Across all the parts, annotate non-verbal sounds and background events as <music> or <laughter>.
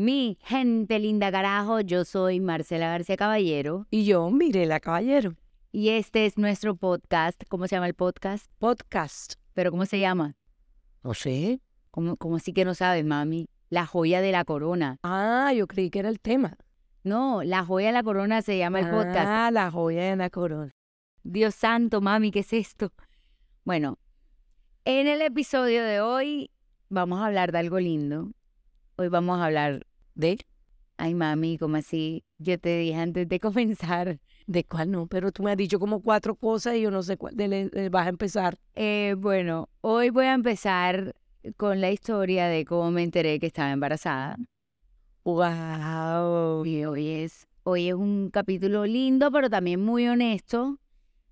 Mi gente linda carajo, yo soy Marcela García Caballero Y yo, Mirela Caballero. y este es nuestro podcast. ¿Cómo se llama el podcast? Podcast. ¿Pero cómo se llama? No sé. ¿Cómo, cómo así que no sabes, mami? La joya de la corona. Ah, yo creí que era el tema. No, la joya de la corona se llama el podcast. Ah, la joya de la corona. Dios santo, mami, ¿qué es esto? Bueno, en el episodio de hoy vamos a hablar de algo lindo. Hoy vamos a hablar ¿De? Ay, mami, ¿cómo así? Yo te dije antes de <laughs> comenzar. ¿De cuál no? Pero tú me has dicho como cuatro cosas y yo no sé cuál de le- le vas a empezar. Eh, bueno, hoy voy a empezar con la historia de cómo me enteré que estaba embarazada. ¡Wow! Y hoy es, hoy es un capítulo lindo, pero también muy honesto,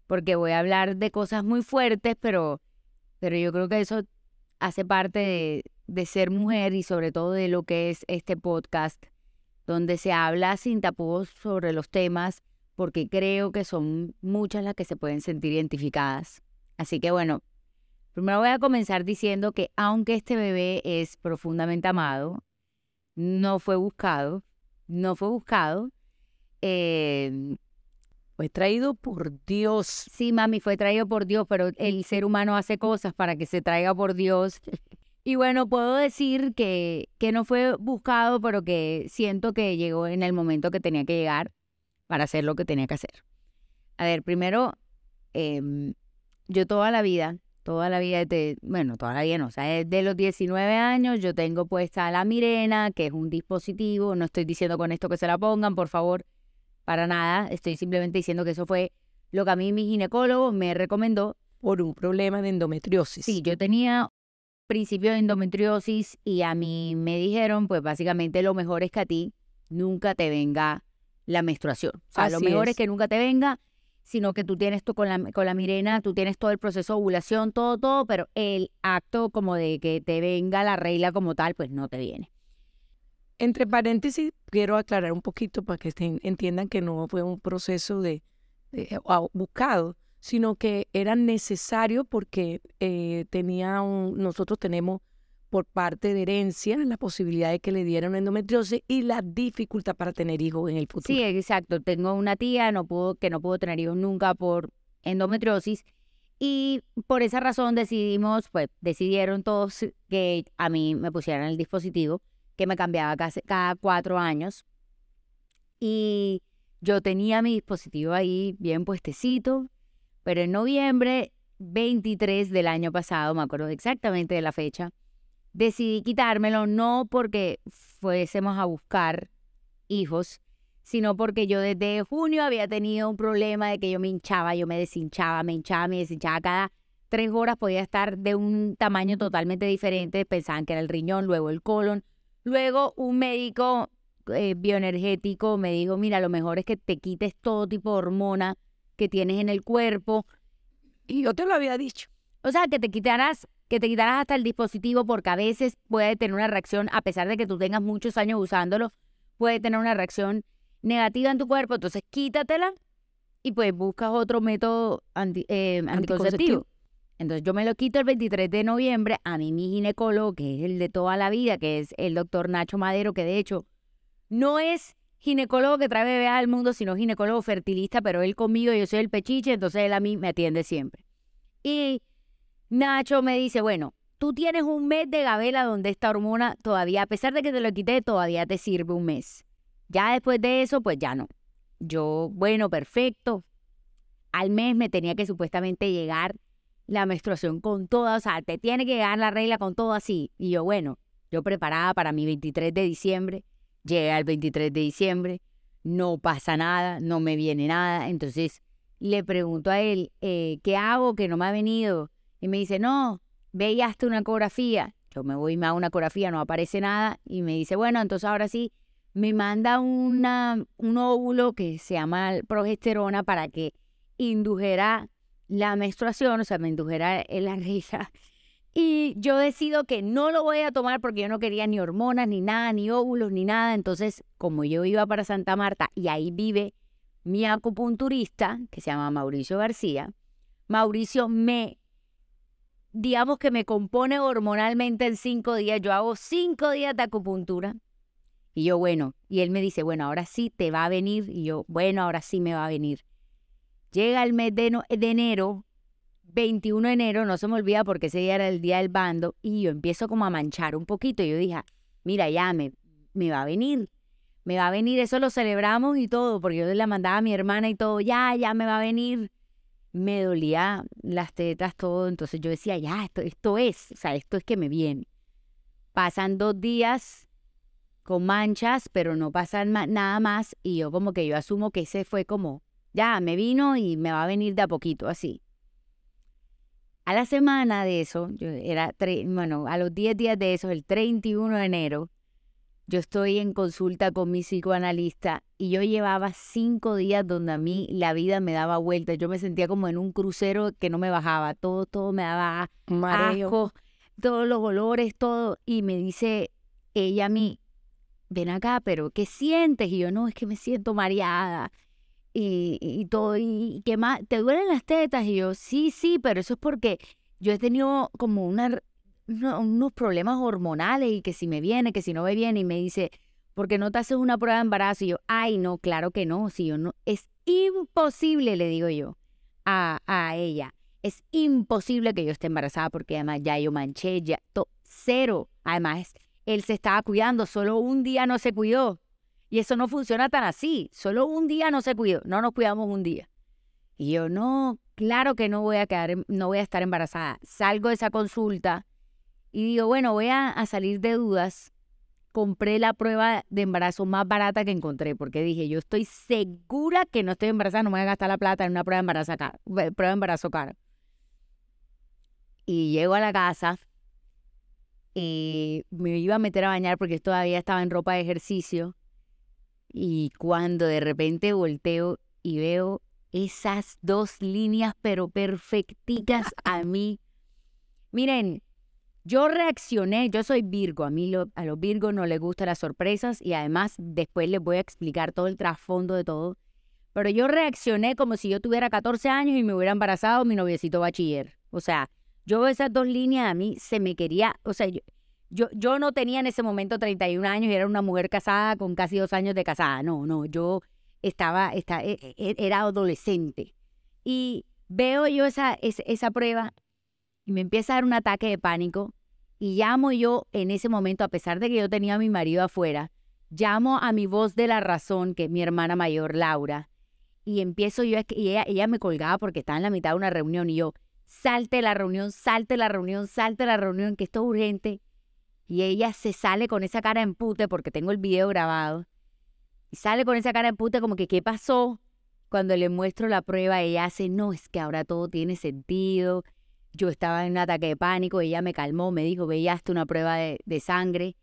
porque voy a hablar de cosas muy fuertes, pero, pero yo creo que eso hace parte de, de ser mujer y sobre todo de lo que es este podcast, donde se habla sin tapujos sobre los temas, porque creo que son muchas las que se pueden sentir identificadas. Así que bueno, primero voy a comenzar diciendo que aunque este bebé es profundamente amado, no fue buscado, no fue buscado. eh, Fue traído por Dios. Sí, mami, fue traído por Dios, pero el ser humano hace cosas para que se traiga por Dios. Y bueno, puedo decir que, que no fue buscado, pero que siento que llegó en el momento que tenía que llegar para hacer lo que tenía que hacer. A ver, primero, em, yo toda la vida, toda la vida, de, bueno, toda la vida no, o sea, desde los 19 años yo tengo puesta la Mirena, que es un dispositivo, no estoy diciendo con esto que se la pongan, por favor, para nada, estoy simplemente diciendo que eso fue lo que a mí mi ginecólogo me recomendó. Por un problema de endometriosis. Sí, yo tenía principio de endometriosis y a mí me dijeron, pues básicamente lo mejor es que a ti nunca te venga la menstruación. O sea, lo mejor es. es. que nunca te venga, sino que tú tienes tú con la, con la Mirena, tú tienes todo el proceso de ovulación, todo, todo, pero el acto como de que te venga la regla como tal, pues no te viene. Entre paréntesis, quiero aclarar un poquito para que estén- entiendan que no fue un proceso de, de- buscado, sino que era necesario porque eh, tenía un, nosotros tenemos por parte de herencia la posibilidad de que le dieran endometriosis y la dificultad para tener hijos en el futuro. Sí, exacto. Tengo una tía no que no pudo tener hijos nunca por endometriosis y por esa razón decidimos, pues decidieron todos que a mí me pusieran el dispositivo que me cambiaba casi- cada cuatro años y yo tenía mi dispositivo ahí bien puestecito, pero en noviembre 23 del año pasado, me acuerdo exactamente de la fecha, decidí quitármelo no porque fuésemos a buscar hijos, sino porque yo desde junio había tenido un problema de que yo me hinchaba, yo me deshinchaba, me hinchaba, me deshinchaba. Cada tres horas podía estar de un tamaño totalmente diferente, pensaban que era el riñón, luego el colon, luego un médico eh, bioenergético me dijo, mira, lo mejor es que te quites todo tipo de hormona que tienes en el cuerpo, Y yo te lo había dicho. o sea, que te quitaras, que te quitaras hasta el dispositivo porque a veces puede tener una reacción, a pesar de que tú tengas muchos años usándolo, puede tener una reacción negativa en tu cuerpo. Entonces quítatela y pues buscas otro método anti- eh, anticonceptivo. Anticonceptivo. Entonces yo me lo quito el 23 de noviembre. A mí mi ginecólogo, que es el de toda la vida, que es el doctor Nacho Madero, que de hecho no es ginecólogo que trae bebés al mundo, sino ginecólogo fertilista, pero él conmigo, yo soy el pechiche, entonces él a mí me atiende siempre. Y Nacho me dice, bueno, tú tienes un mes de gabela donde esta hormona todavía, a pesar de que te lo quité, todavía te sirve un mes. Ya después de eso, pues ya no. Yo, bueno, perfecto. Al mes me tenía que supuestamente llegar la menstruación con toda, o sea, te tiene que llegar la regla con todo así. Y yo, bueno, yo preparada para mi 23 de diciembre, llega el 23 de diciembre, no pasa nada, no me viene nada. Entonces le pregunto a él, eh, ¿qué hago que no me ha venido? Y me dice, no, ve y una ecografía. Yo me voy y me hago una ecografía, no aparece nada. Y me dice, bueno, entonces ahora sí, me manda una, un óvulo que se llama progesterona para que indujera la menstruación, o sea, me indujera <laughs> la regla. Y yo decido que no lo voy a tomar porque yo no quería ni hormonas, ni nada, ni óvulos, ni nada. Entonces, como yo iba para Santa Marta y ahí vive mi acupunturista, que se llama Mauricio García, Mauricio me, digamos que me compone hormonalmente en cinco días. Yo hago cinco días de acupuntura Y yo, bueno, y él me dice, bueno, ahora sí te va a venir. Y yo, bueno, ahora sí me va a venir. Llega el mes de, de enero, 21 de enero, no se me olvida porque ese día era el día del bando, y yo empiezo como a manchar un poquito. Y yo dije, mira, ya me, me va a venir, me va a venir, eso lo celebramos y todo, porque yo le mandaba a mi hermana y todo, ya, ya me va a venir. Me dolía las tetas, todo, entonces yo decía, ya, esto, esto es, o sea, esto es que me viene. Pasan dos días con manchas, pero no pasa nada más, y yo como que yo asumo que ese fue como ya, me vino y me va a venir de a poquito, así. A la semana de eso, yo era, bueno, a los 10 días de eso, el 31 de enero, yo estoy en consulta con mi psicoanalista y yo llevaba cinco días donde a mí la vida me daba vueltas. Yo me sentía como en un crucero que no me bajaba. Todo, todo me daba asco, todos los olores, todo. Y me dice ella a mí, ven acá, pero ¿qué sientes? Y yo, no, es que me siento mareada y, todo, y que más, ¿te duelen las tetas? Y yo, sí, sí, pero eso es porque yo he tenido como unos problemas hormonales y que si me viene, que si no me viene, y me dice, ¿por qué no te haces una prueba de embarazo? Y yo, ay, no, claro que no, si yo no, es imposible, le digo yo a, a ella, es imposible que yo esté embarazada porque además ya yo manché, ya, cero, además él se estaba cuidando, solo un día no se cuidó, y eso no funciona tan así. Solo un día no se cuidó, no nos cuidamos un día. Y yo, no, claro que no voy a quedar, em, no voy a estar embarazada. Salgo de esa consulta y digo, bueno, voy a, salir de dudas. Compré la prueba de embarazo más barata que encontré, porque dije, yo estoy segura que no estoy embarazada, no me voy a gastar la plata en una prueba de embarazo cara, prueba de embarazo cara. Y llego a la casa y me iba a meter a bañar porque todavía estaba en ropa de ejercicio y cuando de repente volteo y veo esas dos líneas, pero perfecticas a mí. Miren, yo reaccioné, yo soy Virgo, a mí a los Virgos no les gustan las sorpresas y además después les voy a explicar todo el trasfondo de todo. Pero yo reaccioné como si yo tuviera 14 años y me hubiera embarazado mi noviecito bachiller. O sea, yo esas dos líneas a mí se me quería, o sea, yo, yo, yo no tenía en ese momento 31 años y era una mujer casada con casi dos años de casada. No, no, yo estaba, estaba e, e, era adolescente. Y veo yo esa, esa, esa prueba y me empieza a dar un ataque de pánico. Y llamo yo en ese momento, a pesar de que yo tenía a mi marido afuera, llamo a mi voz de la razón, que es mi hermana mayor, Laura, y empiezo yo, y ella, ella me colgaba porque estaba en la mitad de una reunión, y yo, salte la reunión, salte la reunión, salte la reunión, que esto es urgente. Y ella se sale con esa cara en pute porque tengo el video grabado. Y sale con esa cara en pute como que, ¿qué pasó? Cuando le muestro la prueba, ella hace, no, es que ahora todo tiene sentido. Yo estaba en un ataque de pánico, ella me calmó, me dijo, veíaste una prueba de, de sangre.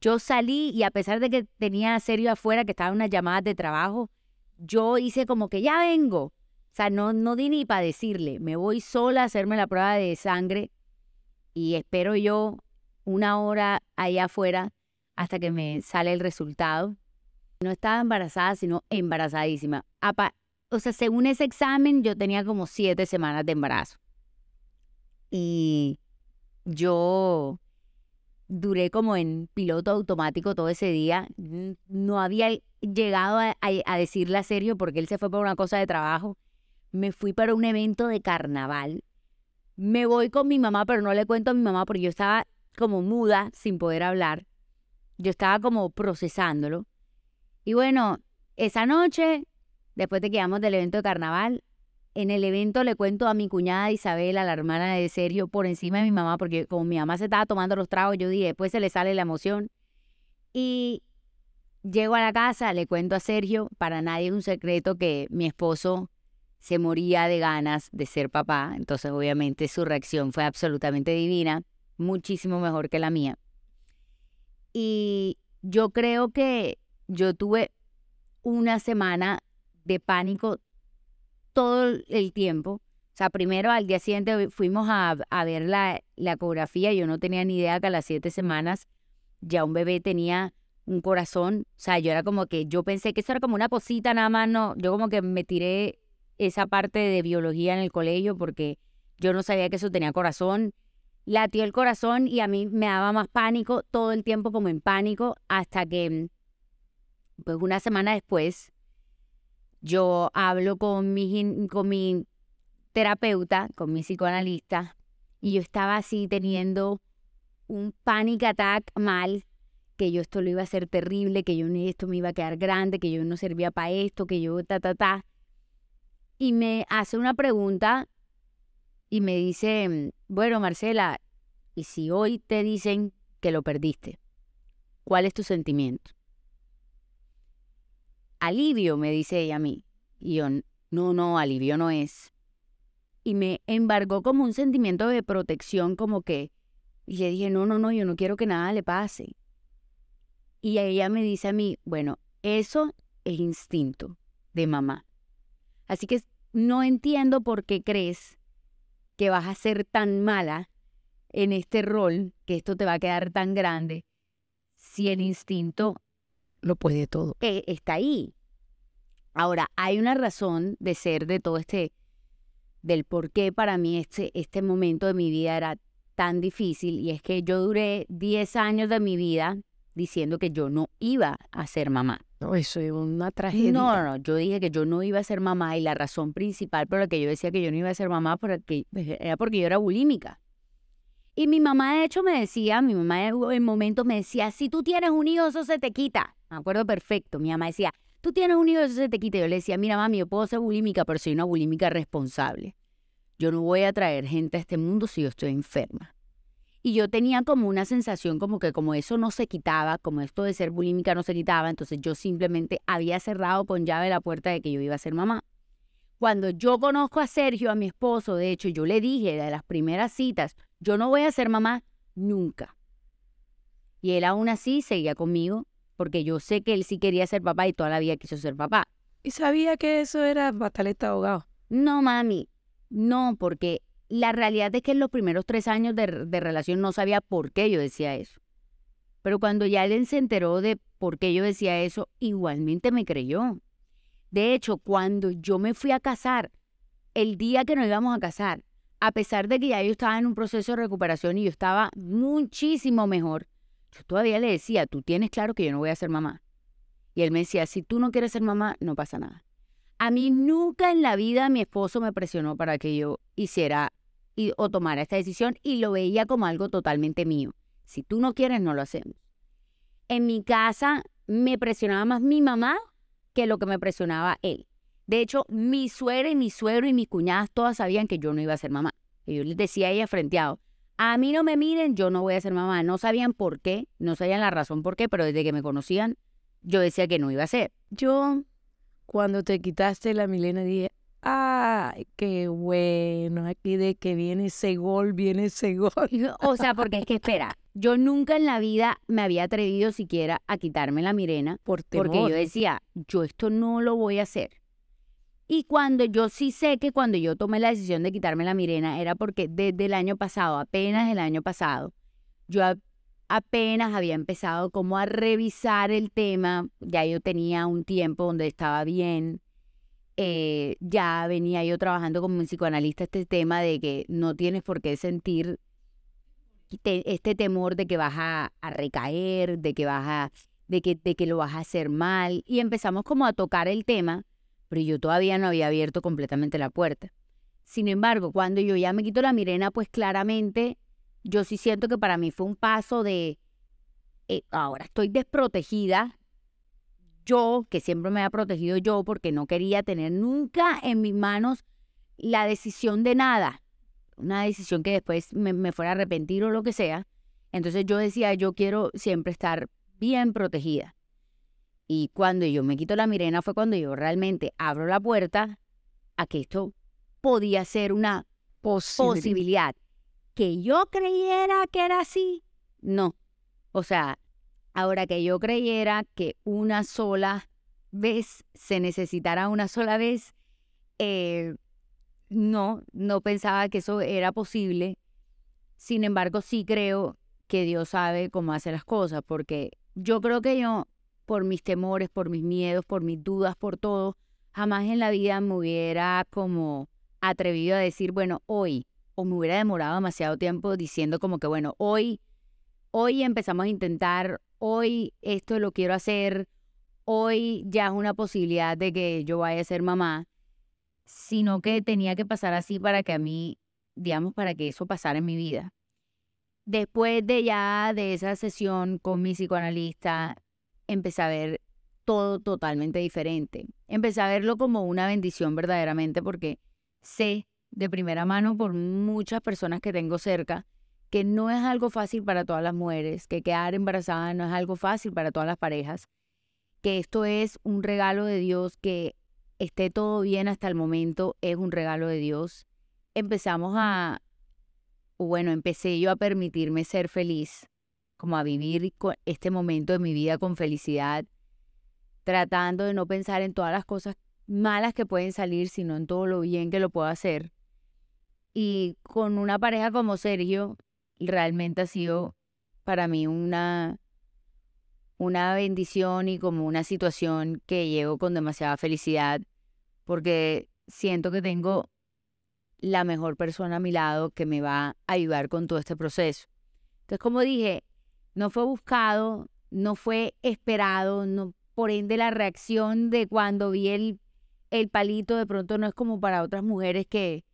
Yo salí y a pesar de que tenía serio afuera, que estaba en unas llamadas de trabajo, yo hice como que ya vengo. O sea, no, no di ni para decirle, me voy sola a hacerme la prueba de sangre y espero yo una hora allá afuera hasta que me sale el resultado. No estaba embarazada, sino embarazadísima. O sea, según ese examen, yo tenía como siete semanas de embarazo. Y yo duré como en piloto automático todo ese día. No había llegado a, decirle a serio porque él se fue por una cosa de trabajo. Me fui para un evento de carnaval. Me voy con mi mamá, pero no le cuento a mi mamá porque yo estaba como muda, sin poder hablar. Yo estaba como procesándolo. Y bueno, esa noche, después de que íbamos del evento de carnaval, en el evento le cuento a mi cuñada Isabela, la hermana de Sergio, por encima de mi mamá, porque como mi mamá se estaba tomando los tragos, yo dije, después se le sale la emoción. Y llego a la casa, le cuento a Sergio, para nadie es un secreto que mi esposo se moría de ganas de ser papá, entonces obviamente su reacción fue absolutamente divina muchísimo mejor que la mía. Y yo creo que yo tuve una semana de pánico todo el tiempo. O sea, primero al día siguiente fuimos a, ver la, la ecografía. Yo no tenía ni idea que a las siete semanas ya un bebé tenía un corazón. O sea, yo era como que, yo pensé que eso era como una posita nada más, no. Yo como que me tiré esa parte de biología en el colegio porque yo no sabía que eso tenía corazón latió el corazón y a mí me daba más pánico, todo el tiempo como en pánico, hasta que Pues una semana después, yo hablo con mi, con mi terapeuta, con mi psicoanalista, y yo estaba así teniendo un panic attack mal, que yo esto lo iba a hacer terrible, que yo esto me iba a quedar grande, que yo no servía para esto, que yo ta, ta, ta. Y me hace una pregunta y me dice, bueno, Marcela, ¿y si hoy te dicen que lo perdiste? ¿Cuál es tu sentimiento? Alivio, me dice ella a mí. Y yo, no, no, alivio no es. Y me embargó como un sentimiento de protección, como que, y le dije, no, no, no, yo no quiero que nada le pase. Y ella me dice a mí, bueno, eso es instinto de mamá. Así que no entiendo por qué crees que vas a ser tan mala en este rol, que esto te va a quedar tan grande, si el instinto lo puede todo. Eh, está ahí. Ahora, hay una razón de ser de todo este, del por qué para mí este, este momento de mi vida era tan difícil, y es que yo duré 10 años de mi vida diciendo que yo no iba a ser mamá. No, eso es una tragedia. No, no, yo dije que yo no iba a ser mamá y la razón principal por la que yo decía que yo no iba a ser mamá era porque yo era bulímica. Y mi mamá de hecho me decía, mi mamá en momentos me decía, si tú tienes un hijo, eso se te quita. Me acuerdo perfecto, mi mamá decía, tú tienes un hijo, eso se te quita. Yo le decía, mira mami, yo puedo ser bulímica, pero soy una bulímica responsable. Yo no voy a traer gente a este mundo si yo estoy enferma. Y yo tenía como una sensación como que como eso no se quitaba, como esto de ser bulímica no se quitaba, entonces yo simplemente había cerrado con llave la puerta de que yo iba a ser mamá. Cuando yo conozco a Sergio, a mi esposo, de hecho, yo le dije de las primeras citas, yo no voy a ser mamá nunca. Y él aún así seguía conmigo, porque yo sé que él sí quería ser papá y toda la vida quiso ser papá. ¿Y sabía que eso era bataleta ahogado? No, mami, no, porque la realidad es que en los primeros tres años de, relación no sabía por qué yo decía eso. Pero cuando ya él se enteró de por qué yo decía eso, igualmente me creyó. De hecho, cuando yo me fui a casar, el día que nos íbamos a casar, a pesar de que ya yo estaba en un proceso de recuperación y yo estaba muchísimo mejor, yo todavía le decía, tú tienes claro que yo no voy a ser mamá. Y él me decía, si tú no quieres ser mamá, no pasa nada. A mí nunca en la vida mi esposo me presionó para que yo hiciera o tomara esta decisión y lo veía como algo totalmente mío. Si tú no quieres, no lo hacemos. En mi casa me presionaba más mi mamá que lo que me presionaba él. De hecho, mi suegra y mi suegro y mis cuñadas todas sabían que yo no iba a ser mamá. Y yo les decía a ella frenteado, a mí no me miren, yo no voy a ser mamá. No sabían por qué, no sabían la razón por qué, pero desde que me conocían, yo decía que no iba a ser. Yo cuando te quitaste la Milena dije, ay, qué bueno, aquí de que viene ese gol, viene ese gol. <laughs> O sea, porque es que espera, yo nunca en la vida me había atrevido siquiera a quitarme la Mirena Por porque yo decía, yo esto no lo voy a hacer. Y cuando yo sí sé que cuando yo tomé la decisión de quitarme la Mirena era porque desde el año pasado, apenas el año pasado, yo apenas había empezado como a revisar el tema, ya yo tenía un tiempo donde estaba bien, eh, ya venía yo trabajando como un psicoanalista este tema de que no tienes por qué sentir este temor de que vas a, recaer, de que vas a, de que, de que lo vas a hacer mal. Y empezamos como a tocar el tema, pero yo todavía no había abierto completamente la puerta. Sin embargo, cuando yo ya me quito la mirena, pues claramente yo sí siento que para mí fue un paso de, eh, ahora estoy desprotegida, yo, que siempre me ha protegido yo porque no quería tener nunca en mis manos la decisión de nada, una decisión que después me, me fuera a arrepentir o lo que sea. Entonces yo decía, yo quiero siempre estar bien protegida. Y cuando yo me quito la mirena fue cuando yo realmente abro la puerta a que esto podía ser una posibilidad que yo creyera que era así, no. O sea, ahora que yo creyera que una sola vez se necesitara una sola vez, eh, no, no pensaba que eso era posible. Sin embargo, sí creo que Dios sabe cómo hace las cosas, porque yo creo que yo, por mis temores, por mis miedos, por mis dudas, por todo, jamás en la vida me hubiera como atrevido a decir, bueno, hoy o me hubiera demorado demasiado tiempo diciendo como que, bueno, hoy, hoy empezamos a intentar, hoy esto lo quiero hacer, hoy ya es una posibilidad de que yo vaya a ser mamá, sino que tenía que pasar así para que a mí, digamos, para que eso pasara en mi vida. Después de ya de esa sesión con mi psicoanalista, empecé a ver todo totalmente diferente. Empecé a verlo como una bendición verdaderamente porque sé de primera mano por muchas personas que tengo cerca que no es algo fácil para todas las mujeres, que quedar embarazada no es algo fácil para todas las parejas, que esto es un regalo de Dios, que esté todo bien hasta el momento es un regalo de Dios. Empezamos a, bueno, empecé yo a permitirme ser feliz, como a vivir este momento de mi vida con felicidad, tratando de no pensar en todas las cosas malas que pueden salir, sino en todo lo bien que lo puedo hacer. Y con una pareja como Sergio, realmente ha sido para mí una, una bendición y como una situación que llevo con demasiada felicidad, porque siento que tengo la mejor persona a mi lado que me va a ayudar con todo este proceso. Entonces, como dije, no fue buscado, no fue esperado, no, por ende la reacción de cuando vi el, el palito de pronto no es como para otras mujeres que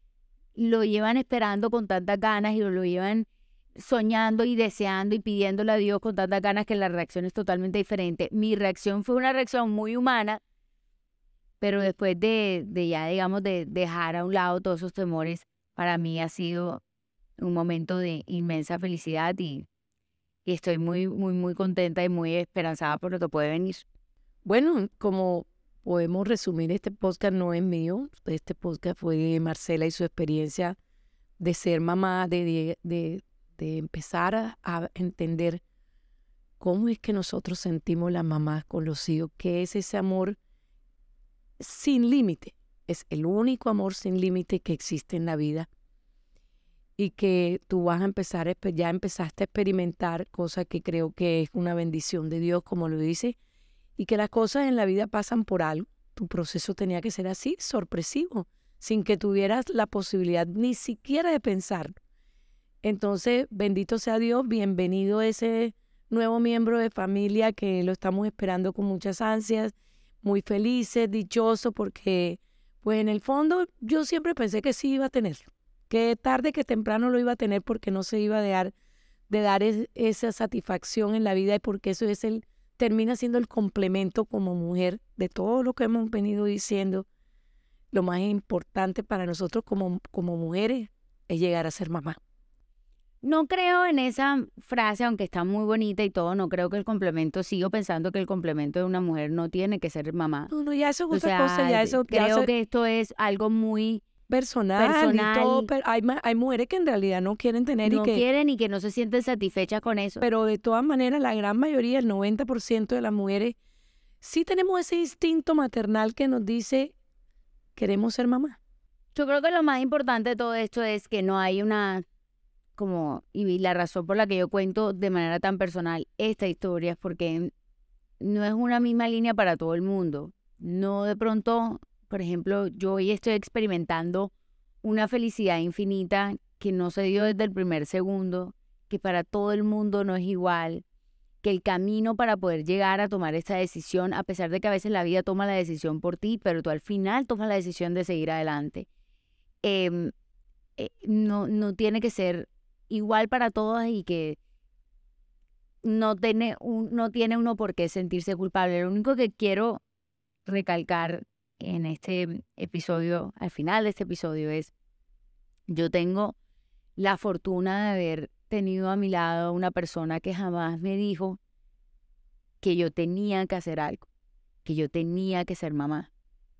lo llevan esperando con tantas ganas y lo, llevan soñando y deseando y pidiéndole a Dios con tantas ganas que la reacción es totalmente diferente. Mi reacción fue una reacción muy humana, pero después de, de ya, digamos, de dejar a un lado todos esos temores, para mí ha sido un momento de inmensa felicidad y, y estoy muy, muy, muy contenta y muy esperanzada por lo que puede venir. Bueno, como podemos resumir, este podcast no es mío, este podcast fue de Marcela y su experiencia de ser mamá, de, de de empezar a, entender cómo es que nosotros sentimos las mamás con los hijos, que es ese amor sin límite, es el único amor sin límite que existe en la vida y que tú vas a empezar, ya empezaste a experimentar, cosa que creo que es una bendición de Dios, como lo dice, y que las cosas en la vida pasan por algo. Tu proceso tenía que ser así, sorpresivo, sin que tuvieras la posibilidad ni siquiera de pensar entonces, bendito sea Dios, bienvenido ese nuevo miembro de familia que lo estamos esperando con muchas ansias, muy felices, dichosos, porque pues en el fondo yo siempre pensé que sí iba a tener, que tarde que temprano lo iba a tener porque no se iba a dejar de dar esa satisfacción en la vida y porque eso es el termina siendo el complemento como mujer de todo lo que hemos venido diciendo. Lo más importante para nosotros como, como mujeres es llegar a ser mamá. No creo en esa frase, aunque está muy bonita y todo, no creo que el complemento, sigo pensando que el complemento de una mujer no tiene que ser mamá. No, no, ya eso es otra cosa, ya eso... Creo que esto es algo muy personal, personal. Y todo, pero hay, hay mujeres que en realidad no quieren tener no y que... quieren y que no se sienten satisfechas con eso. Pero de todas maneras, la gran mayoría, el 90% de las mujeres, sí tenemos ese instinto maternal que nos dice, queremos ser mamá. Yo creo que lo más importante de todo esto es que no hay una como, y la razón por la que yo cuento de manera tan personal esta historia es porque no es una misma línea para todo el mundo. No de pronto, por ejemplo, yo hoy estoy experimentando una felicidad infinita que no se dio desde el primer segundo, que para todo el mundo no es igual, que el camino para poder llegar a tomar esta decisión, a pesar de que a veces la vida toma la decisión por ti, pero tú al final tomas la decisión de seguir adelante, em, eh, no, no tiene que ser igual para todas y que no tiene, no tiene uno por qué sentirse culpable. Lo único que quiero recalcar en este episodio, al final de este episodio, es yo tengo la fortuna de haber tenido a mi lado una persona que jamás me dijo que yo tenía que hacer algo, que yo tenía que ser mamá,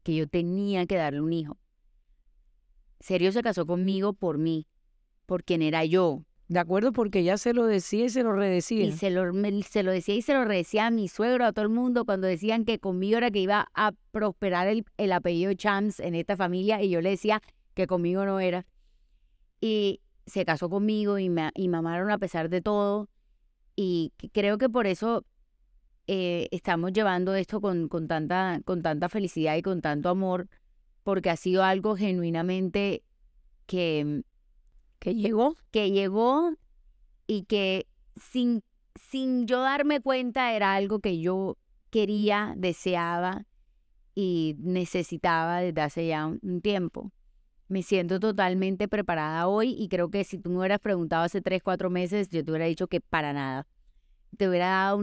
que yo tenía que darle un hijo. Serio se casó conmigo por mí, por quien era yo. De acuerdo, porque ella se lo decía y se lo redecía. Y se lo, se lo decía y se lo redecía a mi suegro, a todo el mundo, cuando decían que conmigo era que iba a prosperar el, el apellido Chams en esta familia, y yo le decía que conmigo no era. Y se casó conmigo y me y mamaron a pesar de todo. Y creo que por eso eh, estamos llevando esto con, con, tanta, con tanta felicidad y con tanto amor, porque ha sido algo genuinamente que que llegó. Que llegó y que sin, sin yo darme cuenta era algo que yo quería, deseaba y necesitaba desde hace ya un tiempo. Me siento totalmente preparada hoy y creo que si tú me hubieras preguntado hace tres, cuatro meses, yo te hubiera dicho que para nada. Te hubiera dado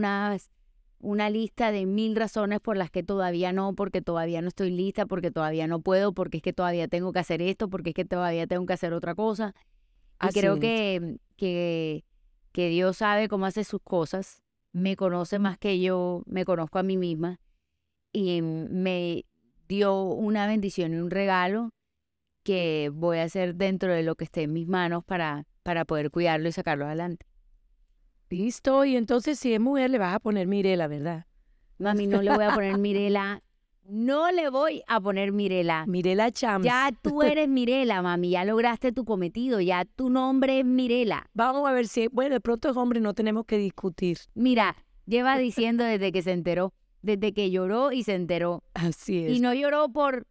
una lista de mil razones por las que todavía no, porque todavía no estoy lista, porque todavía no puedo, porque es que todavía tengo que hacer esto, porque es que todavía tengo que hacer otra cosa. Y creo que, que, que Dios sabe cómo hace sus cosas, me conoce más que yo me conozco a mí misma y me dio una bendición y un regalo que voy a hacer dentro de lo que esté en mis manos para, para poder cuidarlo y sacarlo adelante. Listo, y entonces si es mujer le vas a poner Mirela, ¿verdad? Mami, no le voy a poner Mirela. No le voy a poner Mirela. Mirela Chams. Ya tú <laughs> eres Mirela, mami. Ya lograste tu cometido. Ya tu nombre es Mirela. Vamos a ver si, bueno, de pronto es hombre, no tenemos que discutir. Mira, lleva <laughs> diciendo desde que se enteró, desde que lloró y se enteró. Así es. Y no lloró por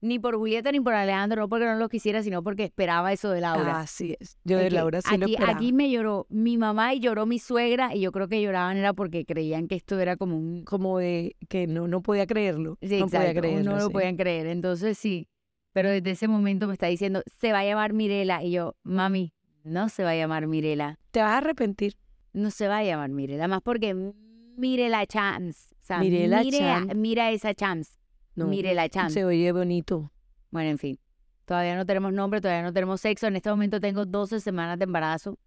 ni por Julieta ni por Alejandro, no porque no lo quisiera, sino porque esperaba eso de Laura. Así es. Yo de Laura sí aquí, lo esperaba. Aquí me lloró mi mamá y lloró mi suegra, y yo creo que lloraban era porque creían que esto era como un... Como de que no, no podía creerlo. Sí, no podía creerlo. No lo podían creer. Entonces sí. Pero desde ese momento me está diciendo, se va a llamar Mirela. Y yo, mami, no se va a llamar Mirela. Te vas a arrepentir. No se va a llamar Mirela, más porque Mirela Chance. O sea, Mirela mire, Chance. Mira esa chance. No, Mirela Chance. Se oye bonito. Bueno, en fin, todavía no tenemos nombre, todavía no tenemos sexo. En este momento tengo 12 semanas de embarazo.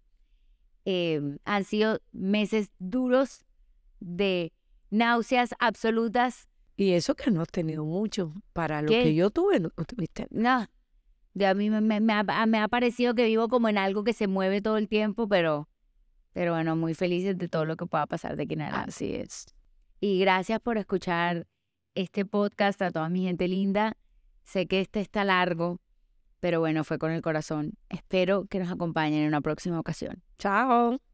Em, han sido meses duros de náuseas absolutas. Y eso que no has tenido mucho. Para lo que yo tuve, no, tuviste. No. De a mí me, me, me, ha, me, ha, parecido que vivo como en algo que se mueve todo el tiempo, pero, pero bueno, muy felices de todo lo que pueda pasar de aquí en adelante. Así es. Y gracias por escuchar este podcast a toda mi gente linda. Sé que este está largo, pero bueno, fue con el corazón. Espero que nos acompañen en una próxima ocasión. Chao.